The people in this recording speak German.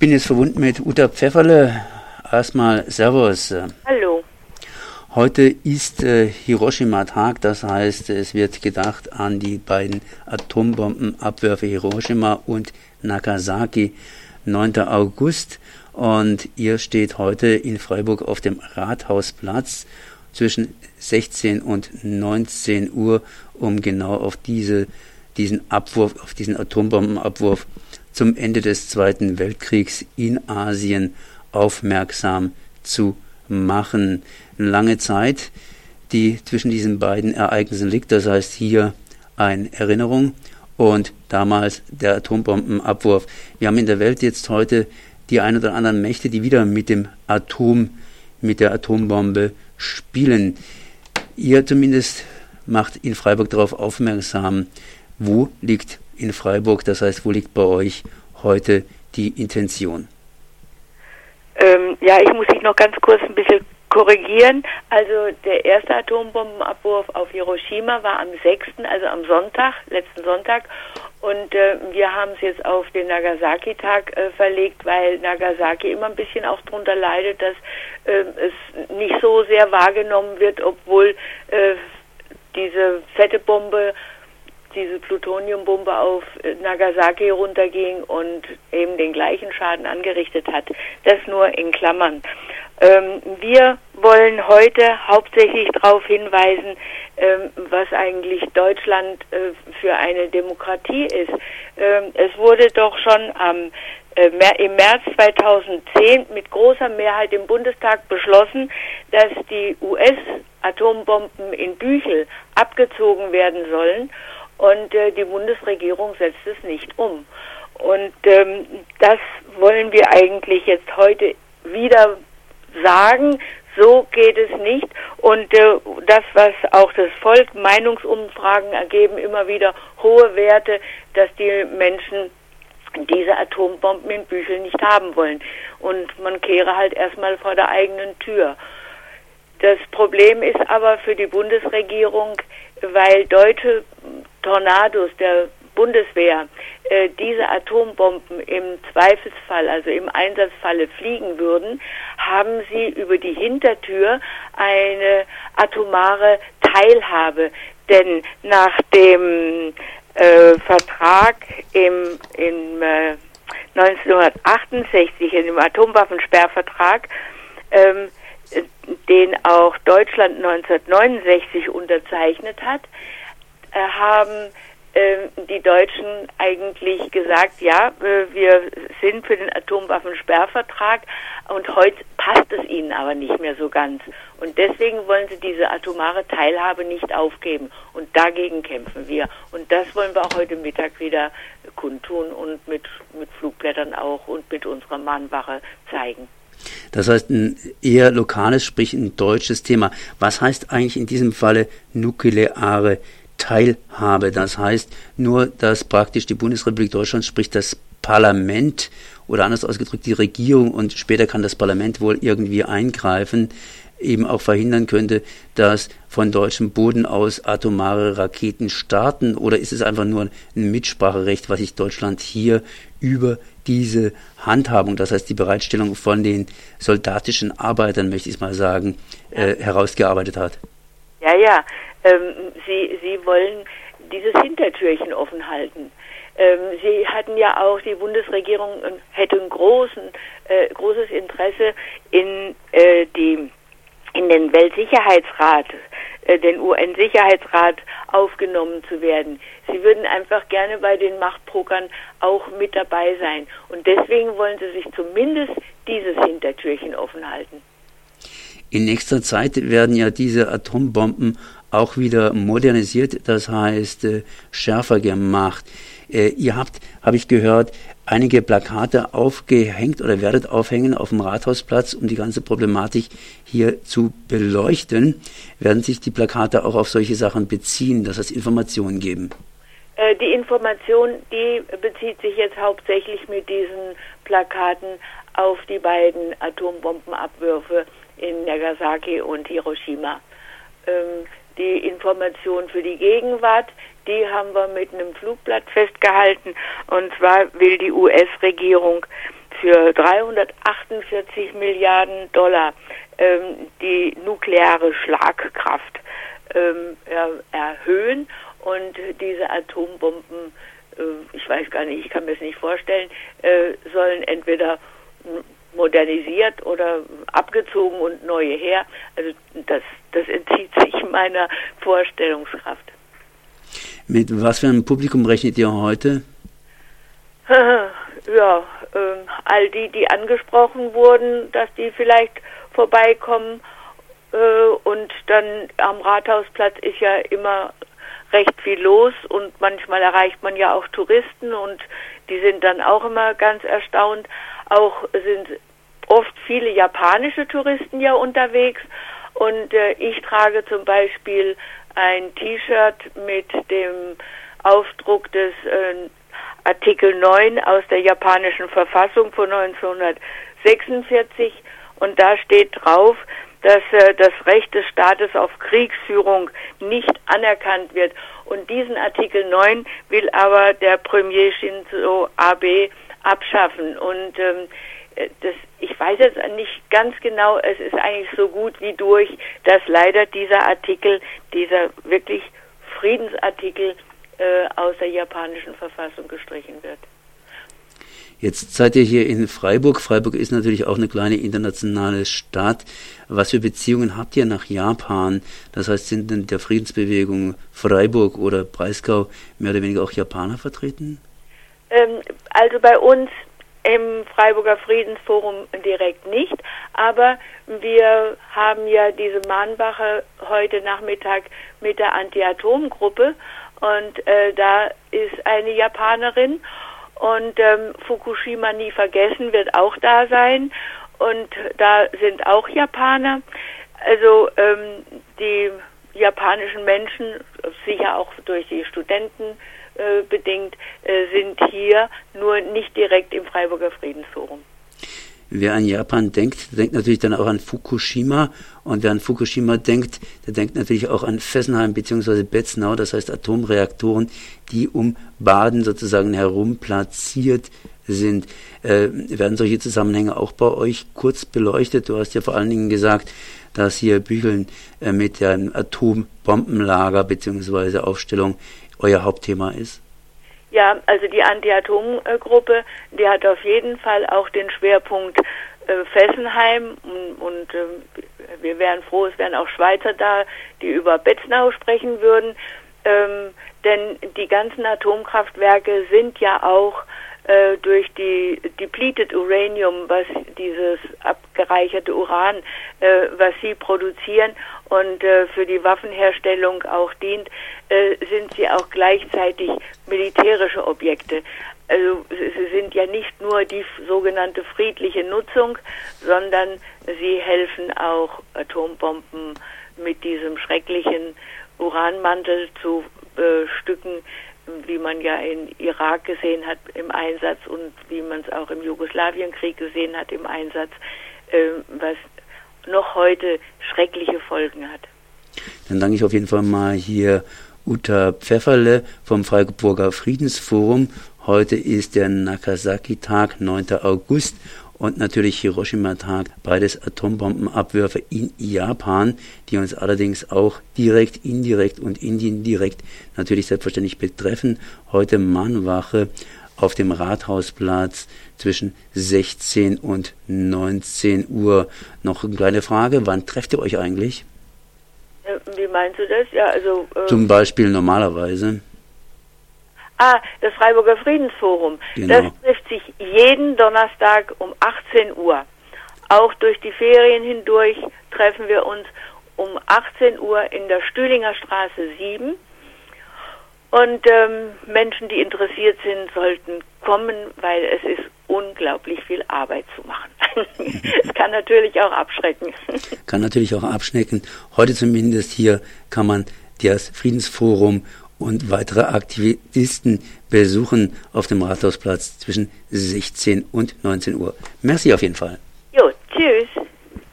bin jetzt verbunden mit Uta Pfefferle. Erstmal Servus. Hallo. Heute ist äh, Hiroshima-Tag, das heißt, es wird gedacht an die beiden Atombombenabwürfe Hiroshima und Nagasaki, 9. August. Und ihr steht heute in Freiburg auf dem Rathausplatz zwischen 16 und 19 Uhr, um genau auf diese, diesen Abwurf, auf diesen Atombombenabwurf zum Ende des Zweiten Weltkriegs in Asien aufmerksam zu machen. Lange Zeit, die zwischen diesen beiden Ereignissen liegt. Das heißt hier eine Erinnerung und damals der Atombombenabwurf. Wir haben in der Welt jetzt heute die ein oder anderen Mächte, die wieder mit dem Atom, mit der Atombombe spielen. Ihr zumindest macht in Freiburg darauf aufmerksam, wo liegt in Freiburg, das heißt, wo liegt bei euch heute die Intention? Ähm, ja, ich muss dich noch ganz kurz ein bisschen korrigieren. Also der erste Atombombenabwurf auf Hiroshima war am 6., also am Sonntag, letzten Sonntag. Und äh, wir haben es jetzt auf den Nagasaki-Tag äh, verlegt, weil Nagasaki immer ein bisschen auch darunter leidet, dass äh, es nicht so sehr wahrgenommen wird, obwohl äh, diese fette Bombe diese Plutoniumbombe auf Nagasaki runterging und eben den gleichen Schaden angerichtet hat. Das nur in Klammern. Ähm, wir wollen heute hauptsächlich darauf hinweisen, ähm, was eigentlich Deutschland äh, für eine Demokratie ist. Ähm, es wurde doch schon am äh, im März 2010 mit großer Mehrheit im Bundestag beschlossen, dass die US-Atombomben in Büchel abgezogen werden sollen und äh, die Bundesregierung setzt es nicht um. Und ähm, das wollen wir eigentlich jetzt heute wieder sagen. So geht es nicht. Und äh, das, was auch das Volk, Meinungsumfragen ergeben immer wieder hohe Werte, dass die Menschen diese Atombomben in Bücheln nicht haben wollen. Und man kehre halt erstmal vor der eigenen Tür. Das Problem ist aber für die Bundesregierung, weil deutsche Tornados der Bundeswehr äh, diese Atombomben im Zweifelsfall, also im Einsatzfalle fliegen würden, haben sie über die Hintertür eine atomare Teilhabe. Denn nach dem äh, Vertrag im, im äh, 1968, in dem Atomwaffensperrvertrag, ähm, den auch Deutschland 1969 unterzeichnet hat, haben äh, die Deutschen eigentlich gesagt, ja, äh, wir sind für den Atomwaffensperrvertrag und heute passt es ihnen aber nicht mehr so ganz. Und deswegen wollen sie diese atomare Teilhabe nicht aufgeben. Und dagegen kämpfen wir. Und das wollen wir auch heute Mittag wieder kundtun und mit, mit Flugblättern auch und mit unserer Mahnwache zeigen. Das heißt, ein eher lokales, sprich ein deutsches Thema. Was heißt eigentlich in diesem Falle nukleare Teilhabe? Das heißt nur, dass praktisch die Bundesrepublik Deutschland, sprich das Parlament oder anders ausgedrückt die Regierung und später kann das Parlament wohl irgendwie eingreifen, eben auch verhindern könnte, dass von deutschem Boden aus atomare Raketen starten? Oder ist es einfach nur ein Mitspracherecht, was sich Deutschland hier über diese Handhabung, das heißt die Bereitstellung von den soldatischen Arbeitern, möchte ich mal sagen, äh, herausgearbeitet hat. Ja, ja. Ähm, Sie, Sie wollen dieses Hintertürchen offen halten. Ähm, Sie hatten ja auch, die Bundesregierung hätte ein großen, äh, großes Interesse in äh, die in den Weltsicherheitsrat, äh, den UN-Sicherheitsrat aufgenommen zu werden. Sie würden einfach gerne bei den Machtpokern auch mit dabei sein. Und deswegen wollen sie sich zumindest dieses Hintertürchen offen halten. In nächster Zeit werden ja diese Atombomben auch wieder modernisiert, das heißt äh, schärfer gemacht. Äh, ihr habt, habe ich gehört, einige Plakate aufgehängt oder werdet aufhängen auf dem Rathausplatz, um die ganze Problematik hier zu beleuchten. Werden sich die Plakate auch auf solche Sachen beziehen, dass es Informationen geben? Äh, die Information, die bezieht sich jetzt hauptsächlich mit diesen Plakaten auf die beiden Atombombenabwürfe in Nagasaki und Hiroshima. Ähm, die Information für die Gegenwart, die haben wir mit einem Flugblatt festgehalten. Und zwar will die US-Regierung für 348 Milliarden Dollar ähm, die nukleare Schlagkraft ähm, erhöhen und diese Atombomben, äh, ich weiß gar nicht, ich kann mir das nicht vorstellen, äh, sollen entweder modernisiert oder abgezogen und neue her. Also das, das entzieht sich meiner Vorstellungskraft. Mit was für einem Publikum rechnet ihr heute? ja, äh, all die, die angesprochen wurden, dass die vielleicht vorbeikommen. Äh, und dann am Rathausplatz ist ja immer recht viel los und manchmal erreicht man ja auch Touristen und die sind dann auch immer ganz erstaunt. Auch sind oft viele japanische Touristen ja unterwegs und äh, ich trage zum Beispiel ein T-Shirt mit dem Aufdruck des äh, Artikel 9 aus der japanischen Verfassung von 1946 und da steht drauf, dass äh, das Recht des Staates auf Kriegsführung nicht anerkannt wird. Und diesen Artikel 9 will aber der Premier Shinzo Abe abschaffen. Und ähm, äh, das, ich weiß jetzt nicht ganz genau, es ist eigentlich so gut wie durch, dass leider dieser Artikel, dieser wirklich Friedensartikel äh, aus der japanischen Verfassung gestrichen wird. Jetzt seid ihr hier in Freiburg. Freiburg ist natürlich auch eine kleine internationale Stadt. Was für Beziehungen habt ihr nach Japan? Das heißt, sind in der Friedensbewegung Freiburg oder Breisgau mehr oder weniger auch Japaner vertreten? Ähm, also bei uns im Freiburger Friedensforum direkt nicht, aber wir haben ja diese Mahnwache heute Nachmittag mit der Anti-Atom-Gruppe und äh, da ist eine Japanerin und ähm, Fukushima nie vergessen wird auch da sein und da sind auch Japaner. Also ähm, die japanischen Menschen, sicher auch durch die Studenten äh, bedingt, äh, sind hier nur nicht direkt im Freiburger Friedensforum. Wer an Japan denkt, denkt natürlich dann auch an Fukushima. Und wer an Fukushima denkt, der denkt natürlich auch an Fessenheim bzw. Betznau, das heißt Atomreaktoren, die um Baden sozusagen herum platziert sind. Äh, werden solche Zusammenhänge auch bei euch kurz beleuchtet? Du hast ja vor allen Dingen gesagt, dass hier Bücheln äh, mit dem Atombombenlager bzw. Aufstellung euer Hauptthema ist. Ja, also die Anti-Atom-Gruppe, die hat auf jeden Fall auch den Schwerpunkt äh, Fessenheim und, und äh, wir wären froh, es wären auch Schweizer da, die über Betznau sprechen würden, ähm, denn die ganzen Atomkraftwerke sind ja auch durch die depleted Uranium, was dieses abgereicherte Uran, äh, was sie produzieren und äh, für die Waffenherstellung auch dient, äh, sind sie auch gleichzeitig militärische Objekte. Also sie sind ja nicht nur die sogenannte friedliche Nutzung, sondern sie helfen auch Atombomben mit diesem schrecklichen Uranmantel zu bestücken, wie man ja in Irak gesehen hat im Einsatz und wie man es auch im Jugoslawienkrieg gesehen hat im Einsatz, äh, was noch heute schreckliche Folgen hat. Dann danke ich auf jeden Fall mal hier Uta Pfefferle vom Freiburger Friedensforum. Heute ist der Nagasaki-Tag, 9. August und natürlich Hiroshima-Tag, beides Atombombenabwürfe in Japan, die uns allerdings auch direkt, indirekt und indirekt natürlich selbstverständlich betreffen. Heute Mannwache auf dem Rathausplatz zwischen 16 und 19 Uhr. Noch eine kleine Frage, wann trefft ihr euch eigentlich? Äh, wie meinst du das? Ja, also, äh Zum Beispiel normalerweise. Ah, das Freiburger Friedensforum. Genau. Das trifft sich jeden Donnerstag um 18 Uhr. Auch durch die Ferien hindurch treffen wir uns um 18 Uhr in der Stühlinger Straße 7. Und ähm, Menschen, die interessiert sind, sollten kommen, weil es ist unglaublich viel Arbeit zu machen. es kann natürlich auch abschrecken. kann natürlich auch abschrecken. Heute zumindest hier kann man das Friedensforum und weitere Aktivisten besuchen auf dem Rathausplatz zwischen 16 und 19 Uhr. Merci auf jeden Fall. Jo, tschüss.